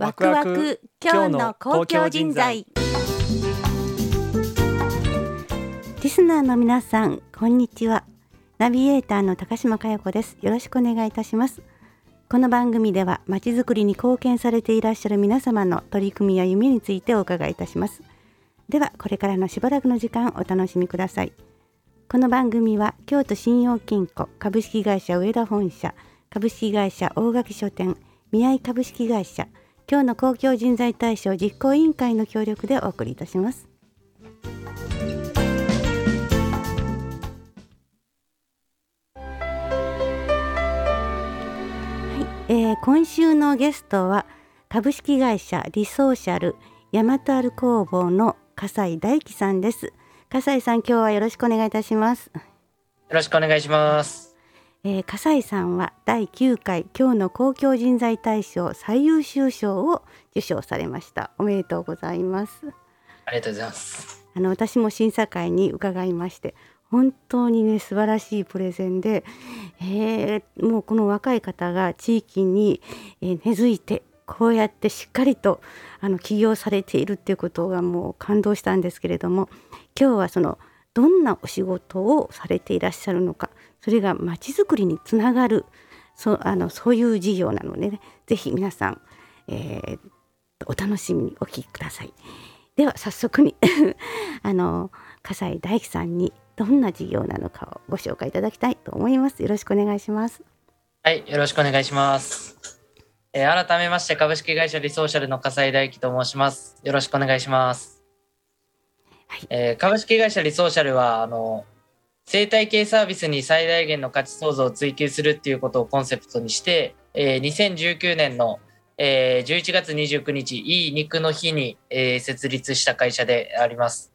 ワクワク今日の公共人材。リスナーの皆さんこんにちは。ナビゲーターの高島佳代子です。よろしくお願いいたします。この番組ではまちづくりに貢献されていらっしゃる皆様の取り組みや夢についてお伺いいたします。ではこれからのしばらくの時間お楽しみください。この番組は京都信用金庫株式会社上田本社株式会社大垣書店宮井株式会社今日の公共人材大賞実行委員会の協力でお送りいたします。はいえー、今週のゲストは株式会社リソーシャルヤマトアル工房の笠井大樹さんです。笠井さん今日はよろしくお願いいたします。よろしくお願いします。えー、笠井さんは第9回今日の公共人材大賞最優秀賞を受賞されました。おめでとうございます。ありがとうございます。あの私も審査会に伺いまして本当にね素晴らしいプレゼンで、えー、もうこの若い方が地域に、え根付いてこうやってしっかりとあの起業されているっていうことがもう感動したんですけれども今日はそのどんなお仕事をされていらっしゃるのかそれがまちづくりにつながるそあのそういう事業なので、ね、ぜひ皆さん、えー、お楽しみにお聞きください。では早速に あの笠井大樹さんにどんな事業なのかをご紹介いただきたいと思います。よろしくお願いします。はい、よろしくお願いします。えー、改めまして株式会社リソーシャルの笠井大樹と申します。よろしくお願いします。はい、えー、株式会社リソーシャルはあの生態系サービスに最大限の価値創造を追求するっていうことをコンセプトにして、えー、2019年の、えー、11月29日、いい肉の日に、えー、設立した会社であります。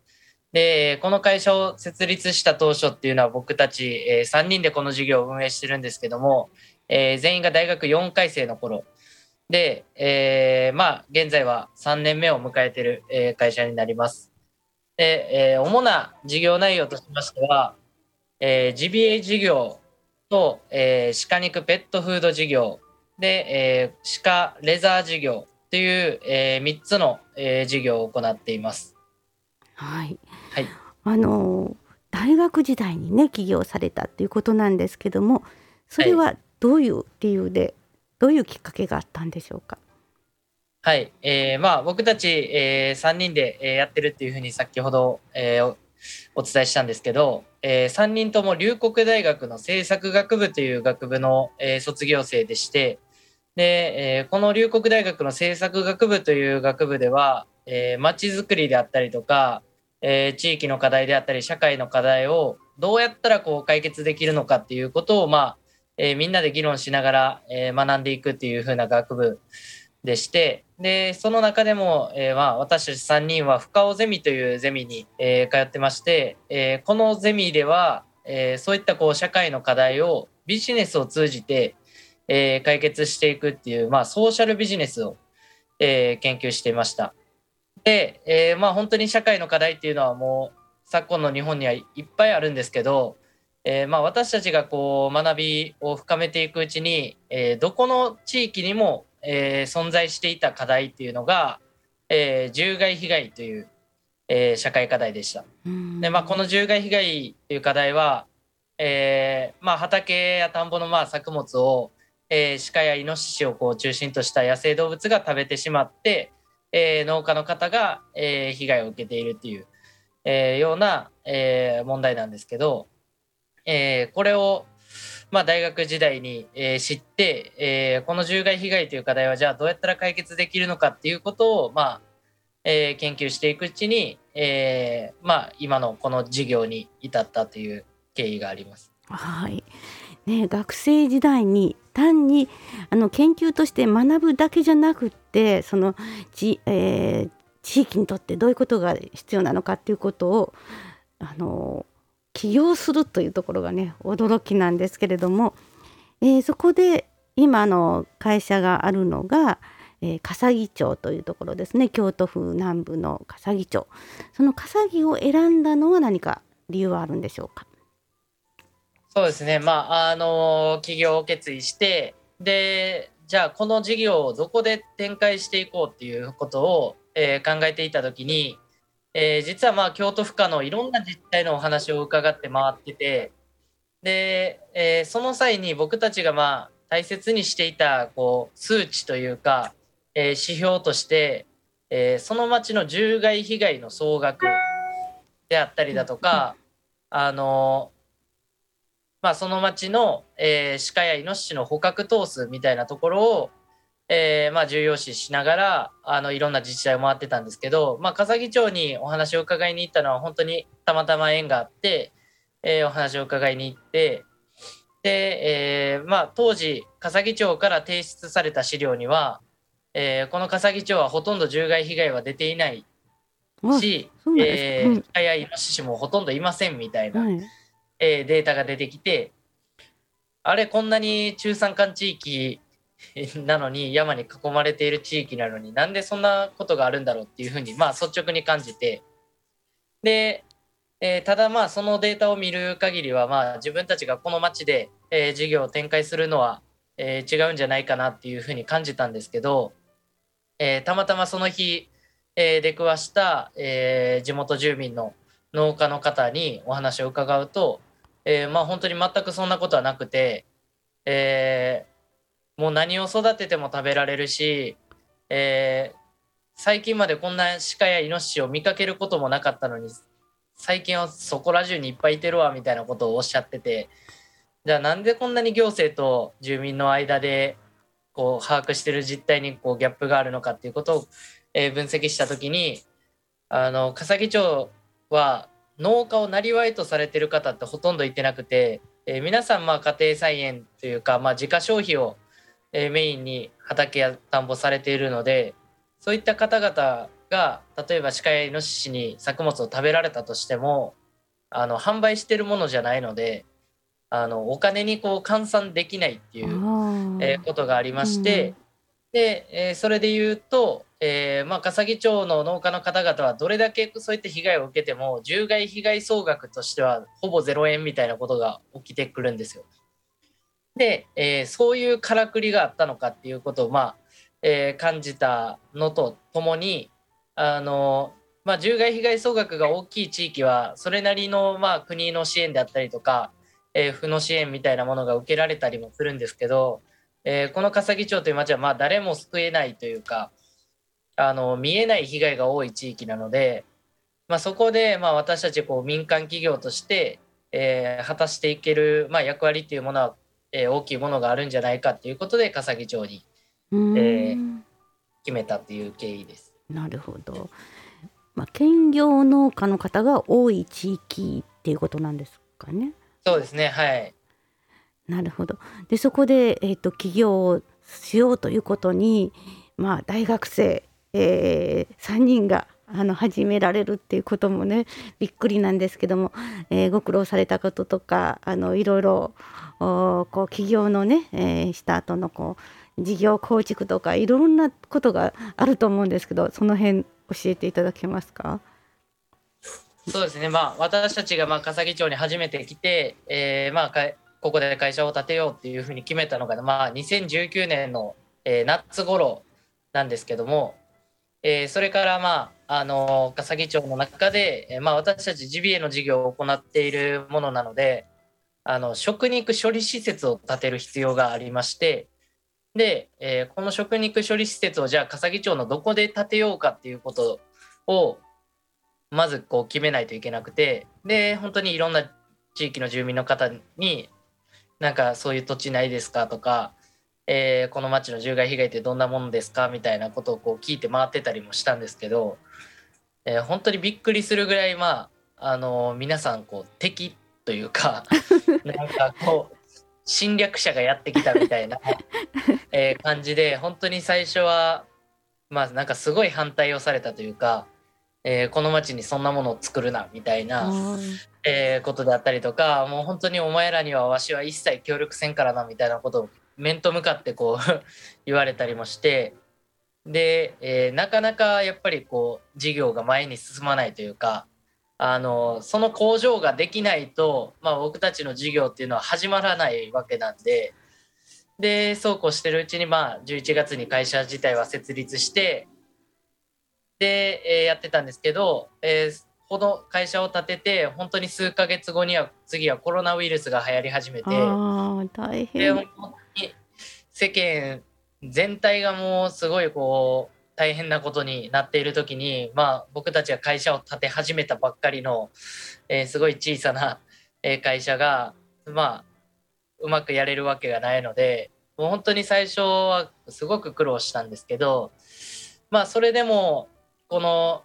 で、この会社を設立した当初っていうのは僕たち、えー、3人でこの事業を運営してるんですけども、えー、全員が大学4回生の頃で、えー、まあ、現在は3年目を迎えてる、え、会社になります。で、え、主な事業内容としましては、えー、ジビエ事業と、えー、鹿肉ペットフード事業。で、えー、鹿レザー事業という、えー、3つの、えー、事業を行っています。はい、はい、あの大学時代にね起業されたっていうことなんですけどもそれはどういう理由で、はい、どういうきっかけがあったんでしょうか？はい、えー、まあ僕たち、えー、3人で、えー、やってるっていうふうに先ほど、えー、お伝えしたんですけど、えー、3人とも龍谷大学の政策学部という学部の、えー、卒業生でしてで、えー、この龍谷大学の政策学部という学部ではまち、づくりであったりとか、えー、地域の課題であったり社会の課題をどうやったらこう解決できるのかっていうことを、まあえー、みんなで議論しながら、えー、学んでいくっていう風な学部でして、で、その中でも、えー、まあ、私たち3人は深尾ゼミというゼミに、えー、通ってまして、えー、このゼミでは、えそういったこう社会の課題をビジネスを通じて、え解決していくっていう、まあ、ソーシャルビジネスを、え研究していました。で、えまあ、本当に社会の課題っていうのはもう昨今の日本にはいっぱいあるんですけど、えまあ、私たちがこう学びを深めていくうちに、えどこの地域にもえー、存在していた課題っていうのが、えー、獣害被害という、えー、社会課題でした。でまあ、この獣害被害という課題は、えーまあ、畑や田んぼのまあ作物を、えー、鹿やイノシシをこう中心とした野生動物が食べてしまって、えー、農家の方が、えー、被害を受けているっていう、えー、ような、えー、問題なんですけど、えー、これをまあ、大学時代に、えー、知って、えー、この獣害被害という課題はじゃあどうやったら解決できるのかっていうことを、まあえー、研究していくうちに、えーまあ、今のこの授業に至ったという経緯があります。はいね、学生時代に単にあの研究として学ぶだけじゃなくってそのち、えー、地域にとってどういうことが必要なのかっていうことをあの起業するというところがね驚きなんですけれども、えー、そこで今の会社があるのが、えー、笠木町というところですね。京都府南部の笠木町。その笠木を選んだのは何か理由はあるんでしょうか？そうですね。まああの起業を決意してでじゃあこの事業をどこで展開していこうっていうことを、えー、考えていた時に、えー、実はまあ京都府下のいろんな自治体のお話を伺って回っててで、えー、その際に僕たちがまあ大切にしていたこう数値というか、えー、指標として、え、その町の獣害被害の総額であったりだとか、あのまあ、その町の、えー、鹿やイノシシの捕獲頭数みたいなところを、えー、まあ、重要視しながらあのいろんな自治体を回ってたんですけど、まあ、笠木町にお話を伺いに行ったのは本当にたまたま縁があって、えー、お話を伺いに行ってで、えー、まあ、当時笠木町から提出された資料には、えこの笠木町はほとんど獣害被害は出ていないし、えー、鹿やイノシシもほとんどいませんみたいな。はいえー、データが出てきて、あれ、こんなに中山間地域 なのに、山に囲まれている地域なのになんでそんなことがあるんだろうっていうふうに、まあ、率直に感じて、で、えー、ただまあそのデータを見る限りはまあ自分たちがこの町で、えー、事業を展開するのは、えー、違うんじゃないかなっていうふうに感じたんですけど、え、たまたまその日、えー、出くわした、え、地元住民の農家の方にお話を伺うと、え、まあ本当に全くそんなことはなくて、えー、もう何を育てても食べられるし、えー、最近までこんな鹿やイノシシを見かけることもなかったのに最近はそこら中にいっぱいいてるわみたいなことをおっしゃっててじゃあなんでこんなに行政と住民の間でこう把握してる実態にこうギャップがあるのかっていうことを、えー、分析した時にあの笠木町は農家をなりわいとされてる方ってほとんどいてなくて、えー、皆さんまあ家庭菜園というか、まあ、自家消費を、えー、メインに畑や田んぼされているのでそういった方々が例えば鹿やイノシシに作物を食べられたとしてもあの販売してるものじゃないのであのお金にこう換算できないっていう、えー、ことがありまして、で、えー、それで言うとえーまあ、笠木町の農家の方々はどれだけそういった被害を受けても獣害被害総額としてはほぼ0円みたいなことが起きてくるんですよ。で、えー、そういうからくりがあったのかっていうことを、まあえー、感じたのとともにあの、まあ、獣害被害総額が大きい地域はそれなりの、まあ、国の支援であったりとか、えー、府の支援みたいなものが受けられたりもするんですけど、えー、この笠木町という町はまあ誰も救えないというか。あの見えない被害が多い地域なので、まあ、そこでまあ私たちこう民間企業として、えー、果たしていける、まあ、役割っていうものは、えー、大きいものがあるんじゃないかっていうことで笠木町に、えー、決めたっていう経緯です。なるほど。まあ、兼業農家の方が多い地域っていうことなんですかね。そうですね。はい。なるほど。で、そこで、えっ、ー、と、起業をしようということに。まあ、大学生えー、3人があの始められるっていうこともねびっくりなんですけども、えー、ご苦労されたこととかあのいろいろこう起業のね、えー、した後のこう事業構築とかいろんなことがあると思うんですけどその辺教えていただけますか？そうですね。まあ私たちがまあ笠木町に初めて来て、えー、まあここで会社を建てようっていうふうに決めたのが、まあ、2019年の、えー、夏頃なんですけどもえー、それからまああの笠木町の中で、えー、まあ、私たちジビエの事業を行っているものなのであの食肉処理施設を建てる必要がありましてで、えー、この食肉処理施設をじゃあ笠木町のどこで建てようかっていうことをまずこう決めないといけなくてで本当にいろんな地域の住民の方になんかそういう土地ないですかとかえー、この町の獣害被害ってどんなものですか？みたいなことをこう聞いて回ってたりもしたんですけど、えー、本当にびっくりするぐらいまああのー、皆さんこう敵というか なんかこう侵略者がやってきたみたいな、え感じで本当に最初はまあなんかすごい反対をされたというか、えこの町にそんなものを作るなみたいな、えことであったりとかもう本当にお前らにはわしは一切協力せんからなみたいなことを面と向かってこう 言われたりもしてで、えー、なかなかやっぱりこう事業が前に進まないというかあのその工場ができないと、まあ、僕たちの事業っていうのは始まらないわけなんで、でそうこうしてるうちにまあ11月に会社自体は設立してで、えーやってたんですけど、えーこの会社を立てて本当に数ヶ月後には次はコロナウイルスが流行り始めて。大で変本当に世間全体がもうすごいこう大変なことになっている時に、まあ、僕たちが会社を建て始めたばっかりの、えーすごい小さな、え会社が、まあ、うまくやれるわけがないのでもう本当に最初はすごく苦労したんですけど、まあ、それでもこの、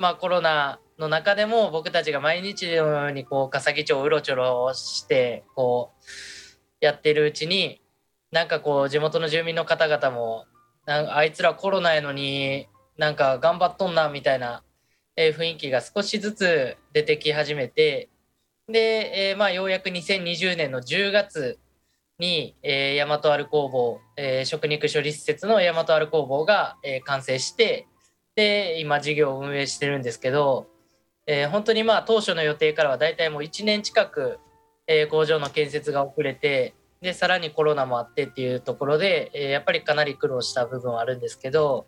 まあ、コロナの中でも僕たちが毎日のようにこう笠木町をうろちょろしてこうやってるうちになんかこう地元の住民の方々もあいつらコロナやのになんか頑張っとんなみたいな、えー雰囲気が少しずつ出てき始めてで、えーまあ、ようやく2020年の10月に、えー、大和アル工房、えー食肉処理施設の大和アル工房が、えー完成してで今事業を運営してるんですけど、えー本当にまあ当初の予定からはだいたいもう1年近く、えー工場の建設が遅れてでさらにコロナもあってっていうところで、えーやっぱりかなり苦労した部分はあるんですけど、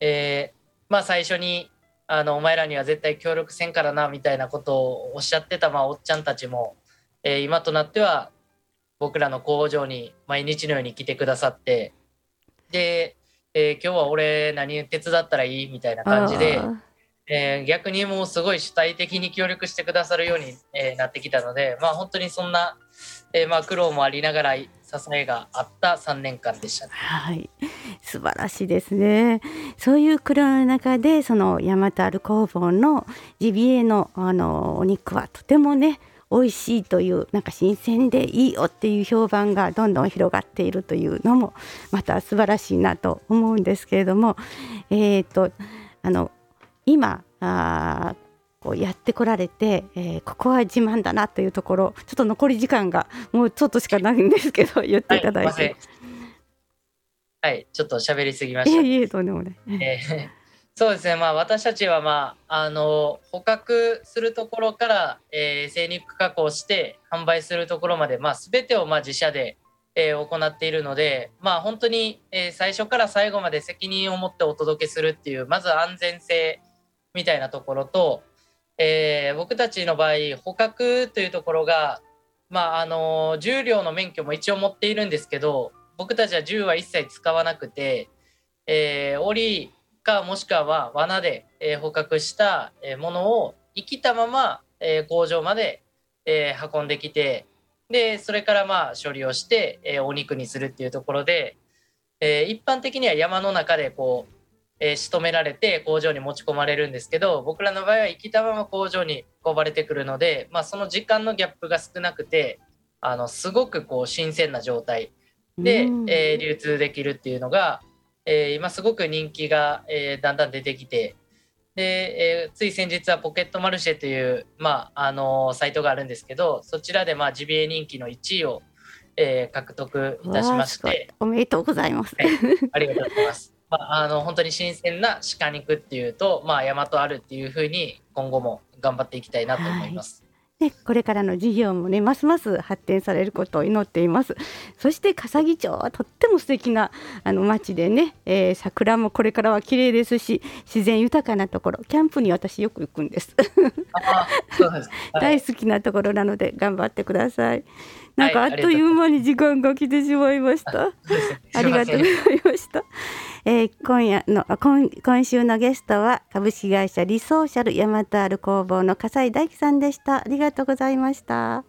えーまあ最初にあのお前らには絶対協力せんからなみたいなことをおっしゃってた、まあ、おっちゃんたちも、えー今となっては僕らの工場に毎日のように来てくださってで、えー今日は俺何手伝ったらいい？みたいな感じで。あえー逆にもうすごい主体的に協力してくださるように、えーなってきたので、まあ、本当にそんな、えーまあ、苦労もありながら支えがあった3年間でしたね。はい素晴らしいですねそういう苦労の中でその大和アル工房のジビエのあのお肉はとてもね美味しいというなんか新鮮でいいよっていう評判がどんどん広がっているというのもまた素晴らしいなと思うんですけれどもえっ、とあの今あこうやってこられて、えーここは自慢だなというところちょっと残り時間がもうちょっとしかないんですけど言っていただいてま。せんはい、ちょっと喋りすぎました。いえいえとんでもない。えーそうですね、まあ、私たちは、まあ、あの捕獲するところから、えー精肉加工して販売するところまで、まあ、全てをまあ自社で、えー行っているので、まあ、本当に、えー最初から最後まで責任を持ってお届けするっていうまず安全性みたいなところと、えー僕たちの場合捕獲というところが、まあ、あの重量の免許も一応持っているんですけど僕たちは銃は一切使わなくて、えー、檻かもしくは罠で、えー捕獲したものを生きたまま、えー工場まで、えー運んできてでそれからまあ処理をして、えーお肉にするっていうところで、えー一般的には山の中でこう、えー仕留められて工場に持ち込まれるんですけど僕らの場合は生きたまま工場に運ばれてくるので、まあ、その時間のギャップが少なくてあのすごくこう新鮮な状態で、うんえー流通できるっていうのが、えー今すごく人気が、えーだんだん出てきてで、えーつい先日はポケットマルシェという、まああのーサイトがあるんですけどそちらで、まあ、ジビエ人気の1位を、えー獲得いたしましておめでとうございます。はいありがとうございます。まあ、あの本当に新鮮な鹿肉っていうと、まあ、大和あるっていうふうに今後も頑張っていきたいなと思います。ね、これからの事業もねますます発展されることを祈っています。そして笠木町はとっても素敵なあの町でね、えー桜もこれからは綺麗ですし自然豊かなところキャンプに私よく行くんです。大好きなところなので頑張ってください。なんかあはいっという間に時間が来てしまいました、そうですね。ありがとうございました。えー今夜の今今週のゲストは株式会社リソーシャルヤマトアル工房の笠井大樹さんでした。ありがとうございました。あ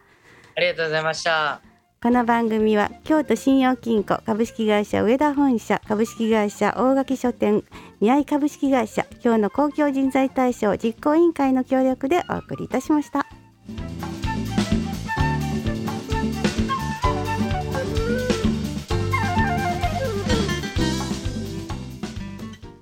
りがとうございました。この番組は京都信用金庫株式会社上田本社株式会社大垣書店宮井株式会社今日の公共人材大賞実行委員会の協力でお送りいたしました。